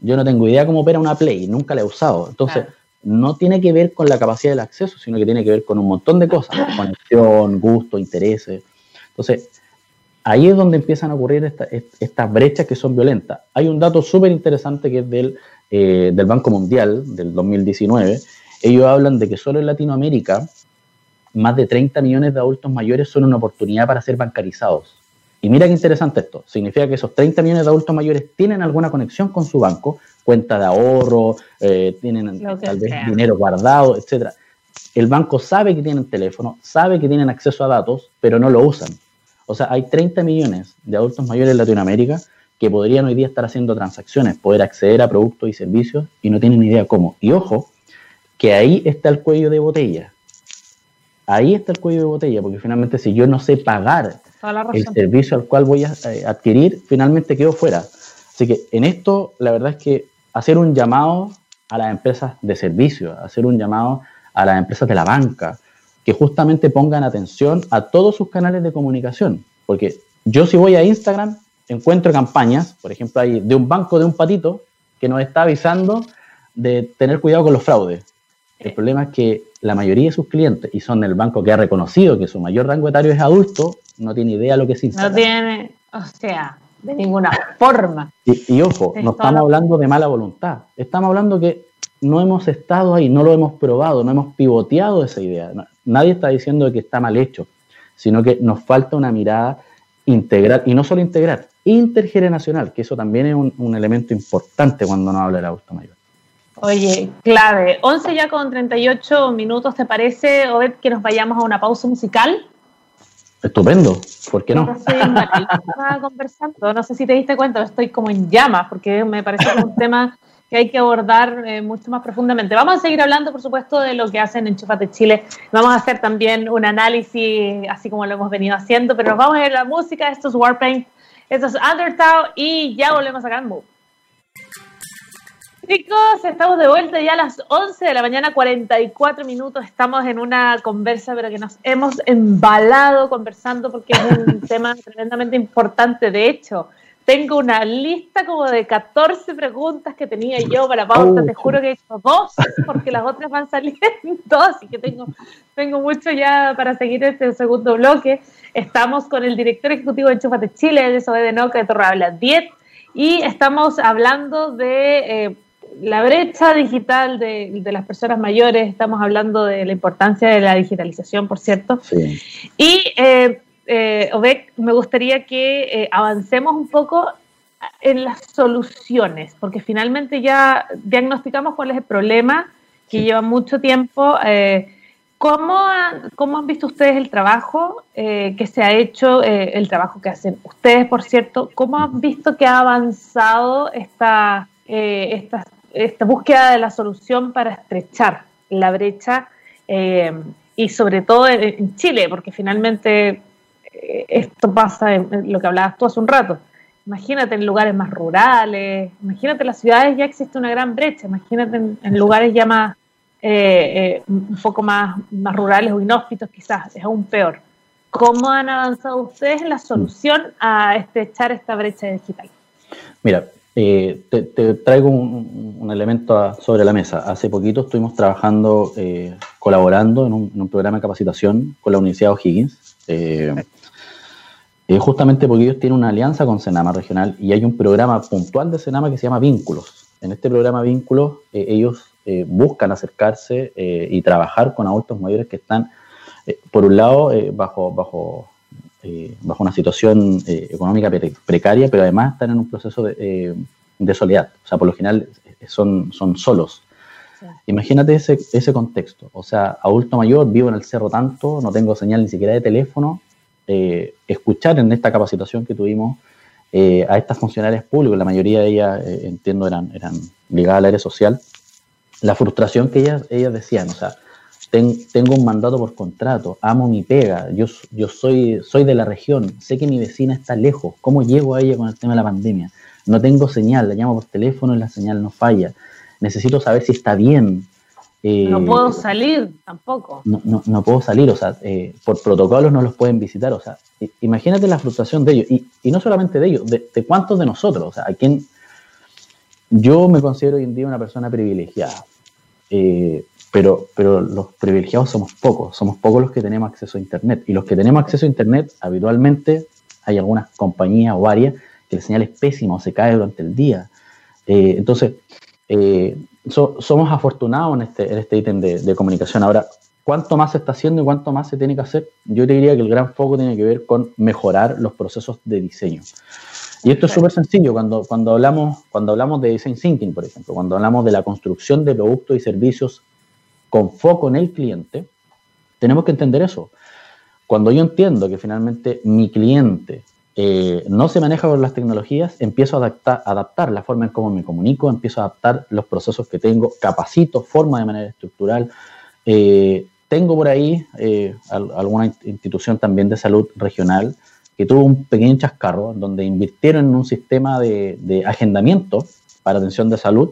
[SPEAKER 2] Yo no tengo idea cómo opera una Play, nunca la he usado. Entonces, no tiene que ver con la capacidad del acceso, sino que tiene que ver con un montón de cosas, <laughs> conexión, gusto, intereses. Entonces, ahí es donde empiezan a ocurrir estas brechas que son violentas. Hay un dato súper interesante que es del, eh, del Banco Mundial del 2019. Ellos hablan de que solo en Latinoamérica más de 30 millones de adultos mayores son una oportunidad para ser bancarizados. Y mira qué interesante esto. Significa que esos 30 millones de adultos mayores tienen alguna conexión con su banco, cuenta de ahorro, eh, tienen tal vez dinero guardado, etc. El banco sabe que tienen teléfono, sabe que tienen acceso a datos, pero no lo usan. O sea, hay 30 millones de adultos mayores en Latinoamérica que podrían hoy día estar haciendo transacciones, poder acceder a productos y servicios y no tienen ni idea cómo. Y ojo, que ahí está el cuello de botella. Ahí está el cuello de botella, porque finalmente si yo no sé pagar el servicio al cual voy a eh, adquirir, finalmente quedo fuera. Así que en esto, la verdad es que hacer un llamado a las empresas de servicio, hacer un llamado a las empresas de la banca, que justamente pongan atención a todos sus canales de comunicación. Porque yo si voy a Instagram, encuentro campañas, por ejemplo, hay de un banco de un patito que nos está avisando de tener cuidado con los fraudes. El problema es que la mayoría de sus clientes, y son del banco que ha reconocido que su mayor rango etario es adulto, no tiene idea de lo que es Instagram.
[SPEAKER 1] No tiene, o sea, de ninguna forma.
[SPEAKER 2] Y, ojo, no estamos hablando de mala voluntad, estamos hablando que no hemos estado ahí, no lo hemos probado, no hemos pivoteado esa idea. Nadie está diciendo que está mal hecho, sino que nos falta una mirada integral, y no solo integral, intergeneracional, que eso también es un, elemento importante cuando nos habla del adulto mayor.
[SPEAKER 1] Oye, clave. 11 ya con 38 minutos, ¿te parece, Obed, que nos vayamos a una pausa musical?
[SPEAKER 2] Estupendo, ¿por qué no?
[SPEAKER 1] No <laughs> conversando, no sé si te diste cuenta, estoy como en llamas, porque me parece un tema que hay que abordar eh, mucho más profundamente. Vamos a seguir hablando, por supuesto, de lo que hacen en Chufate Chile. Vamos a hacer también un análisis, así como lo hemos venido haciendo, pero nos vamos a ver la música. Esto es Warpaint, esto es Undertow y ya volvemos acá en Move. Chicos, estamos de vuelta ya a las 11 de la mañana, 44 minutos. Estamos en una conversa, pero que nos hemos embalado conversando porque es un <laughs> tema tremendamente importante. De hecho, tengo una lista como de 14 preguntas que tenía yo para pauta. Te juro que he hecho dos, porque las otras van saliendo, <laughs> así que tengo, tengo mucho ya para seguir este segundo bloque. Estamos con el director ejecutivo de Enchufate Chile, de SOE de Noca, de Torre Habla 10, y estamos hablando de eh, la brecha digital de, de, las personas mayores, estamos hablando de la importancia de la digitalización, por cierto. Sí. Y eh, eh, me gustaría que eh, avancemos un poco en las soluciones, porque finalmente ya diagnosticamos cuál es el problema, que lleva mucho tiempo. Eh, ¿cómo, ¿cómo, han visto ustedes el trabajo eh, que se ha hecho, el trabajo que hacen ustedes, por cierto? ¿Cómo han visto que ha avanzado esta, esta, esta búsqueda de la solución para estrechar la brecha y sobre todo en Chile, porque finalmente esto pasa en lo que hablabas tú hace un rato. Imagínate en lugares más rurales, imagínate en las ciudades ya existe una gran brecha, imagínate en, lugares ya más, eh, un poco más, más rurales o inhóspitos quizás, es aún peor. ¿Cómo han avanzado ustedes en la solución a estrechar esta brecha digital?
[SPEAKER 2] Mira, eh, te, traigo un, elemento sobre la mesa. Hace poquito estuvimos trabajando, eh, colaborando en un, programa de capacitación con la Universidad O'Higgins. Eh, justamente porque ellos tienen una alianza con Senama Regional y hay un programa puntual de Senama que se llama Vínculos. En este programa Vínculos, ellos buscan acercarse y trabajar con adultos mayores que están, por un lado, bajo, bajo eh, bajo una situación eh, económica precaria, pero además están en un proceso de, eh, de, soledad. O sea, por lo general son, son solos. Imagínate ese, ese contexto. O sea, adulto mayor, vivo en el cerro tanto, no tengo señal ni siquiera de teléfono. Escuchar en esta capacitación que tuvimos a estas funcionarias públicas, la mayoría de ellas, entiendo, eran, eran ligadas al área social, la frustración que ellas, ellas decían, o sea, tengo un mandato por contrato, amo mi pega, yo, yo soy, soy de la región, sé que mi vecina está lejos, ¿cómo llego a ella con el tema de la pandemia? No tengo señal, la llamo por teléfono y la señal no falla. Necesito saber si está bien.
[SPEAKER 1] Eh, no puedo salir tampoco.
[SPEAKER 2] No, no, no puedo salir, o sea, eh, por protocolos no los pueden visitar, o sea, imagínate la frustración de ellos, y, y no solamente de ellos, de, de, cuántos de nosotros, o sea, a quién... Yo me considero hoy en día una persona privilegiada. Eh, pero, pero los privilegiados somos pocos, somos pocos los que tenemos acceso a Internet. Y los que tenemos acceso a Internet, habitualmente hay algunas compañías o varias que la señal es pésima o se cae durante el día. Eh, entonces, eh, somos afortunados en este, en este ítem de, de, comunicación. Ahora, ¿cuánto más se está haciendo y cuánto más se tiene que hacer? Yo te diría que el gran foco tiene que ver con mejorar los procesos de diseño. Y esto es súper sencillo cuando, cuando, hablamos, cuando hablamos de design thinking, por ejemplo, cuando hablamos de la construcción de productos y servicios con foco en el cliente, tenemos que entender eso. Cuando yo entiendo que finalmente mi cliente eh, no se maneja con las tecnologías, empiezo a adaptar, la forma en cómo me comunico, empiezo a adaptar los procesos que tengo, capacito, forma de manera estructural. Eh, tengo por ahí eh, alguna institución también de salud regional que tuvo un pequeño chascarro donde invirtieron en un sistema de, agendamiento para atención de salud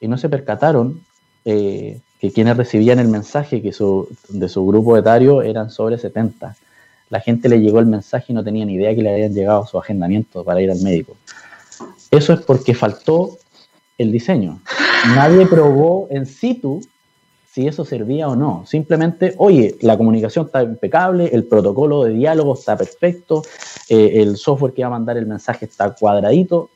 [SPEAKER 2] y no se percataron que quienes recibían el mensaje que de su grupo etario eran sobre 70. La gente le llegó el mensaje y no tenía ni idea que le habían llegado su agendamiento para ir al médico. Eso es porque faltó el diseño. Nadie probó en situ si eso servía o no. Simplemente, oye, la comunicación está impecable, el protocolo de diálogo está perfecto, eh, el software que va a mandar el mensaje está cuadradito,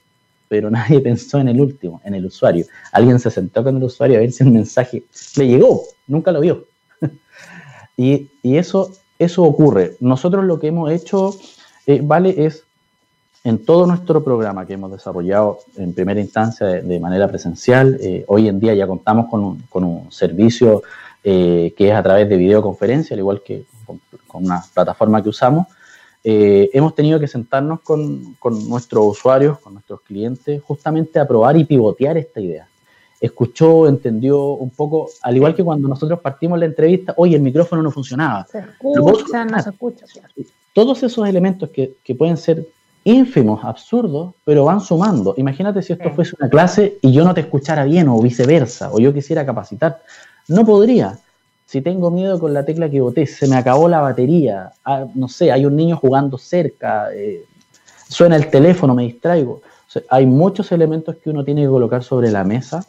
[SPEAKER 2] pero <laughs> nadie pensó en el último, en el usuario. Alguien se sentó con el usuario a ver si el mensaje le llegó, nunca lo vio. <laughs> y, eso, eso ocurre. Nosotros lo que hemos hecho, eh, Vale, es en todo nuestro programa que hemos desarrollado en primera instancia de, manera presencial, eh, hoy en día ya contamos con un, servicio eh, que es a través de videoconferencia, al igual que con una plataforma que usamos, eh, hemos tenido que sentarnos con, nuestros usuarios, con nuestros clientes, justamente a probar y pivotear esta idea. Escuchó, entendió un poco, al igual que cuando nosotros partimos la entrevista, oye, el micrófono no funcionaba.
[SPEAKER 1] Se escucha, no se escucha.
[SPEAKER 2] Todos esos elementos que, pueden ser ínfimos, absurdos, pero van sumando. Imagínate si esto fuese una clase y yo no te escuchara bien o viceversa, o yo quisiera capacitar. No podría si tengo miedo con la tecla que boté, se me acabó la batería, ah, no sé, hay un niño jugando cerca, eh, suena el teléfono, me distraigo. hay muchos elementos que uno tiene que colocar sobre la mesa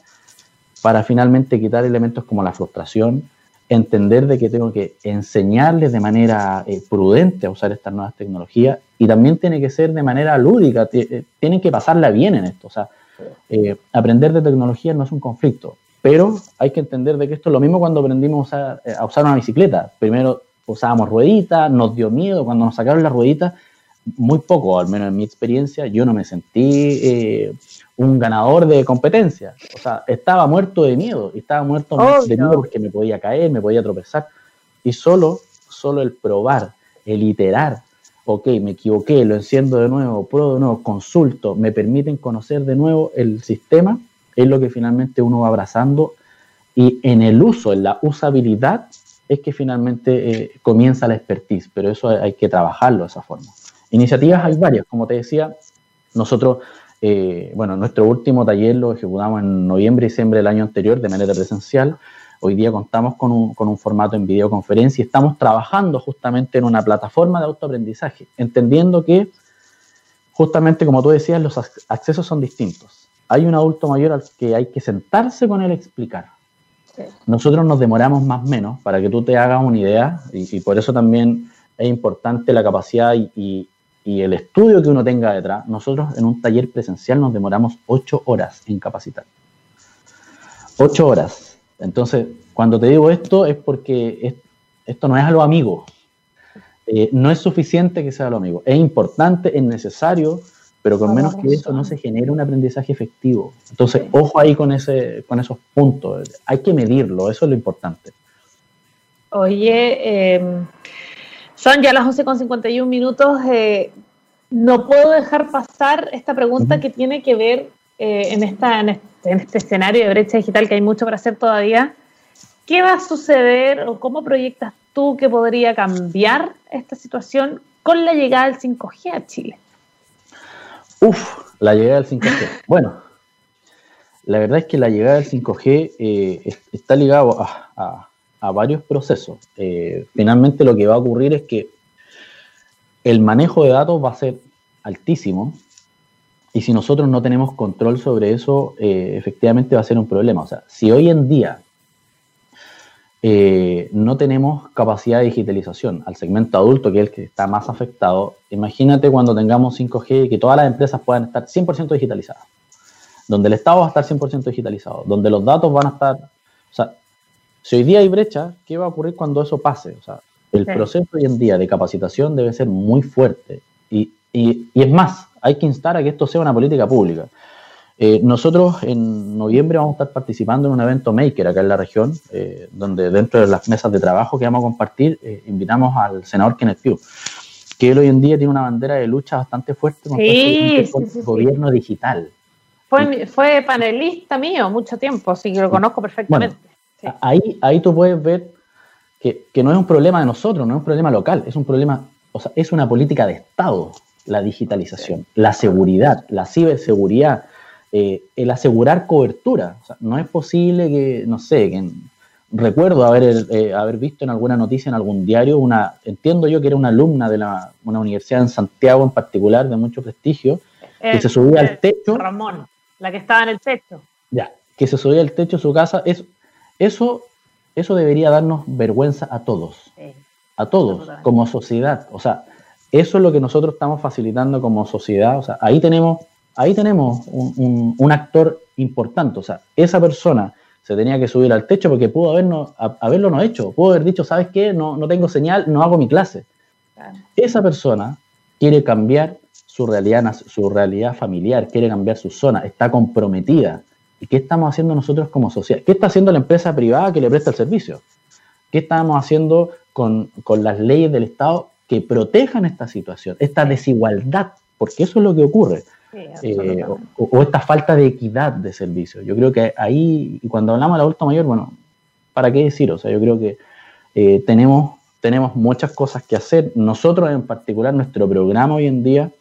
[SPEAKER 2] para finalmente quitar elementos como la frustración, entender de que tengo que enseñarles de manera eh, prudente a usar estas nuevas tecnologías y también tiene que ser de manera lúdica, eh, tienen que pasarla bien en esto. O sea, aprender de tecnología no es un conflicto. Pero hay que entender de que esto es lo mismo cuando aprendimos a, eh, usar una bicicleta. Primero usábamos rueditas, nos dio miedo. Cuando nos sacaron las rueditas, muy poco, al menos en mi experiencia, yo no me sentí eh, un ganador de competencia. O sea, estaba muerto de miedo. Estaba muerto de miedo porque me podía caer, me podía tropezar. Y solo, solo el probar, el iterar, ok, me equivoqué, lo enciendo de nuevo, pruebo de nuevo, consulto, me permiten conocer de nuevo el sistema es lo que finalmente uno va abrazando y en el uso, en la usabilidad, es que finalmente eh, comienza la expertise, pero eso hay que trabajarlo de esa forma. Iniciativas hay varias, como te decía, nosotros, eh, bueno, nuestro último taller lo ejecutamos en noviembre y diciembre del año anterior de manera presencial. Hoy día contamos con un, con un formato en videoconferencia y estamos trabajando justamente en una plataforma de autoaprendizaje, entendiendo que justamente como tú decías, los accesos son distintos. Hay un adulto mayor al que hay que sentarse con él a explicar. Nosotros nos demoramos más o menos para que tú te hagas una idea y, por eso también es importante la capacidad y, y, el estudio que uno tenga detrás. Nosotros en un taller presencial nos demoramos ocho horas en capacitar. Ocho horas. Entonces, cuando te digo esto es porque esto no es a lo amigo. Eh, no es suficiente que sea lo amigo. Es importante, es necesario, pero con menos que eso no se genera un aprendizaje efectivo. Entonces, ojo ahí con, ese, con esos puntos. Hay que medirlo, eso es lo importante.
[SPEAKER 1] Oye, em, son ya las 11.51 minutos. Eh, no puedo dejar pasar esta pregunta que tiene que ver eh, en, esta, este, en este escenario de brecha digital que hay mucho para hacer todavía. ¿Qué va a suceder o cómo proyectas tú que podría cambiar esta situación con la llegada del 5G a Chile?
[SPEAKER 2] Uf, la llegada del 5G. <laughs> Bueno, la verdad es que la llegada del 5G eh, está ligado a, varios procesos. Eh, finalmente lo que va a ocurrir es que el manejo de datos va a ser altísimo y si nosotros no tenemos control sobre eso, eh, efectivamente va a ser un problema. O sea, si hoy en día eh, no tenemos capacidad de digitalización al segmento adulto, que es el que está más afectado. Imagínate cuando tengamos 5G y que todas las empresas puedan estar 100% digitalizadas, donde el Estado va a estar 100% digitalizado, donde los datos van a estar... O sea, si hoy día hay brecha, ¿qué va a ocurrir cuando eso pase? O sea, el proceso hoy en día de capacitación debe ser muy fuerte. Y, y, y es más, hay que instar a que esto sea una política pública. Eh, nosotros en noviembre vamos a estar participando en un evento Maker acá en la región, eh, donde dentro de las mesas de trabajo que vamos a compartir, eh, invitamos al senador Kenneth Pugh, que él hoy en día tiene una bandera de lucha bastante fuerte con el gobierno digital.
[SPEAKER 1] Fue, fue panelista mío mucho tiempo, así que lo conozco perfectamente.
[SPEAKER 2] Ahí, ahí tú puedes ver que, que, no es un problema de nosotros, no es un problema local, es un problema, o sea, es una política de Estado la digitalización, la seguridad, la ciberseguridad, eh, el asegurar cobertura. no es posible que, no sé, que recuerdo haber, eh, haber visto en alguna noticia en algún diario, una, entiendo yo que era una alumna de la, una universidad en Santiago en particular, de mucho prestigio, que se subía al techo.
[SPEAKER 1] Ramón, la que estaba en el techo.
[SPEAKER 2] Ya, que se subía al techo de su casa. Es, eso, eso debería darnos vergüenza a todos. a todos, como sociedad. O sea, eso es lo que nosotros estamos facilitando como sociedad. O sea, ahí tenemos ahí tenemos un, actor importante. O sea, esa persona se tenía que subir al techo porque pudo habernos, haberlo no hecho. Pudo haber dicho, ¿sabes qué? No, no tengo señal, no hago mi clase. Esa persona quiere cambiar su realidad, su realidad familiar, quiere cambiar su zona, está comprometida. ¿Y qué estamos haciendo nosotros como sociedad? ¿Qué está haciendo la empresa privada que le presta el servicio? ¿Qué estamos haciendo con, con las leyes del Estado que protejan esta situación, esta desigualdad? Porque eso es lo que ocurre. Eh, o, esta falta de equidad de servicio. Yo creo que ahí, y cuando hablamos de adulto mayor, bueno, ¿para qué decir? O sea, yo creo que eh, tenemos, tenemos muchas cosas que hacer. Nosotros en particular, nuestro programa hoy en día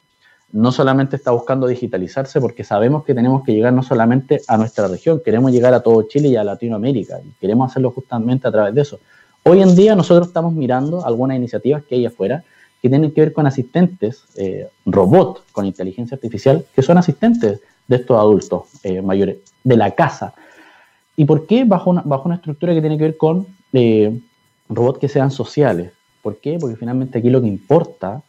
[SPEAKER 2] no solamente está buscando digitalizarse porque sabemos que tenemos que llegar no solamente a nuestra región, queremos llegar a todo Chile y a Latinoamérica y queremos hacerlo justamente a través de eso. Hoy en día nosotros estamos mirando algunas iniciativas que hay afuera que tienen que ver con asistentes, eh, robots con inteligencia artificial, que son asistentes de estos adultos eh, mayores, de la casa. ¿Y por qué bajo una, estructura que tiene que ver con eh, robots que sean sociales? ¿Por qué? Porque finalmente aquí lo que importa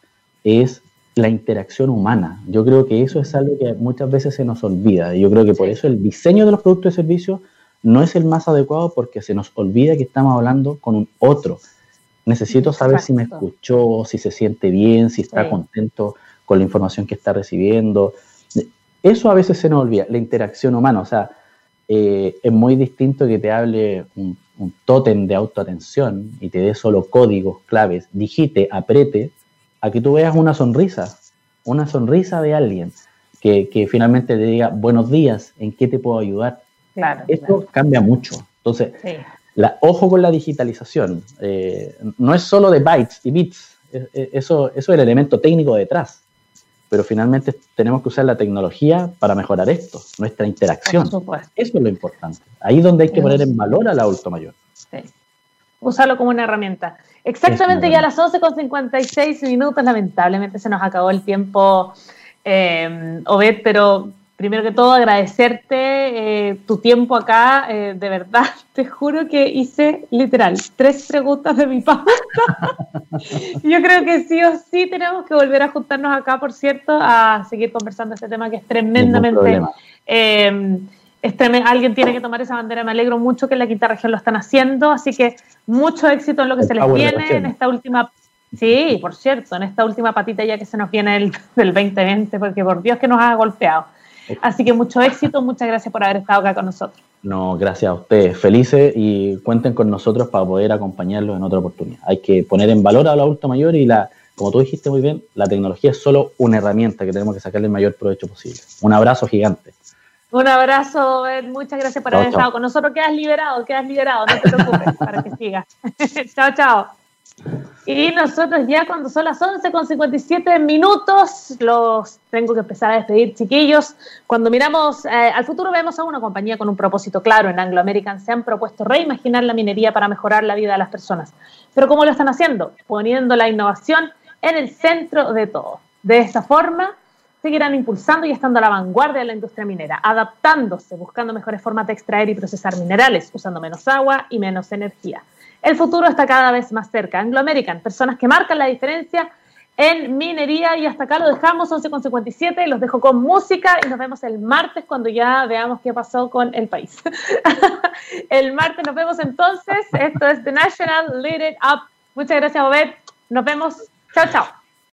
[SPEAKER 2] es la interacción humana. Yo creo que eso es algo que muchas veces se nos olvida. Y yo creo que por eso el diseño de los productos y servicios no es el más adecuado porque se nos olvida que estamos hablando con un otro, Necesito saber si me escuchó, si se siente bien, si está contento con la información que está recibiendo. Eso a veces se nos olvida, la interacción humana. O sea, eh, es muy distinto que te hable un, tótem de autoatención y te dé solo códigos, claves, digite, aprete, a que tú veas una sonrisa, una sonrisa de alguien que, finalmente te diga buenos días, ¿en qué te puedo ayudar? Claro, Esto cambia mucho. Entonces, la, ojo con la digitalización. Eh, no es solo de bytes y bits, eso, eso es el elemento técnico detrás. Pero finalmente tenemos que usar la tecnología para mejorar esto, nuestra interacción. Eso es lo importante. Ahí es donde hay que poner en valor al adulto mayor. Sí.
[SPEAKER 1] Usarlo como una herramienta. Exactamente ya a las 11.56 minutos, lamentablemente se nos acabó el tiempo, eh, Obed, pero primero que todo agradecerte eh, tu tiempo acá, eh, de verdad, <laughs> te juro que hice literal tres preguntas de mi parte. <laughs> Yo creo que sí o sí tenemos que volver a juntarnos acá, por cierto, a seguir conversando este tema que es tremendamente... Eh, alguien tiene que tomar esa bandera, me alegro mucho que en la quinta región lo están haciendo, así que mucho éxito en lo que se les viene en esta última Sí, por cierto, en esta última patita ya que se nos viene el, <laughs> del 2020, porque por Dios que nos ha golpeado. Así que mucho éxito, muchas gracias por haber estado acá con nosotros.
[SPEAKER 2] No, gracias a ustedes. Felices y cuenten con nosotros para poder acompañarlos en otra oportunidad. Hay que poner en valor a la adulto mayor y la, como tú dijiste muy bien, la tecnología es solo una herramienta que tenemos que sacarle el mayor provecho posible. Un abrazo gigante.
[SPEAKER 1] Un abrazo, Muchas gracias por haber estado con nosotros. Quedas liberado, quedas liberado. No te preocupes para que sigas. <laughs> chao, chao. Y nosotros ya cuando son las 11 con 57 minutos, los tengo que empezar a despedir, chiquillos. Cuando miramos eh, al futuro vemos a una compañía con un propósito claro. En Anglo American se han propuesto reimaginar la minería para mejorar la vida de las personas. Pero ¿cómo lo están haciendo? Poniendo la innovación en el centro de todo. De esta forma, seguirán impulsando y estando a la vanguardia de la industria minera, adaptándose, buscando mejores formas de extraer y procesar minerales, usando menos agua y menos energía. El futuro está cada vez más cerca. Anglo American, personas que marcan la diferencia en minería y hasta acá lo dejamos 11.57, los dejo con música y nos vemos el martes cuando ya veamos qué pasó con el país. <laughs> el martes nos vemos entonces, esto es The National Lead It Up. Muchas gracias, Obed. Nos vemos. Chao, chao.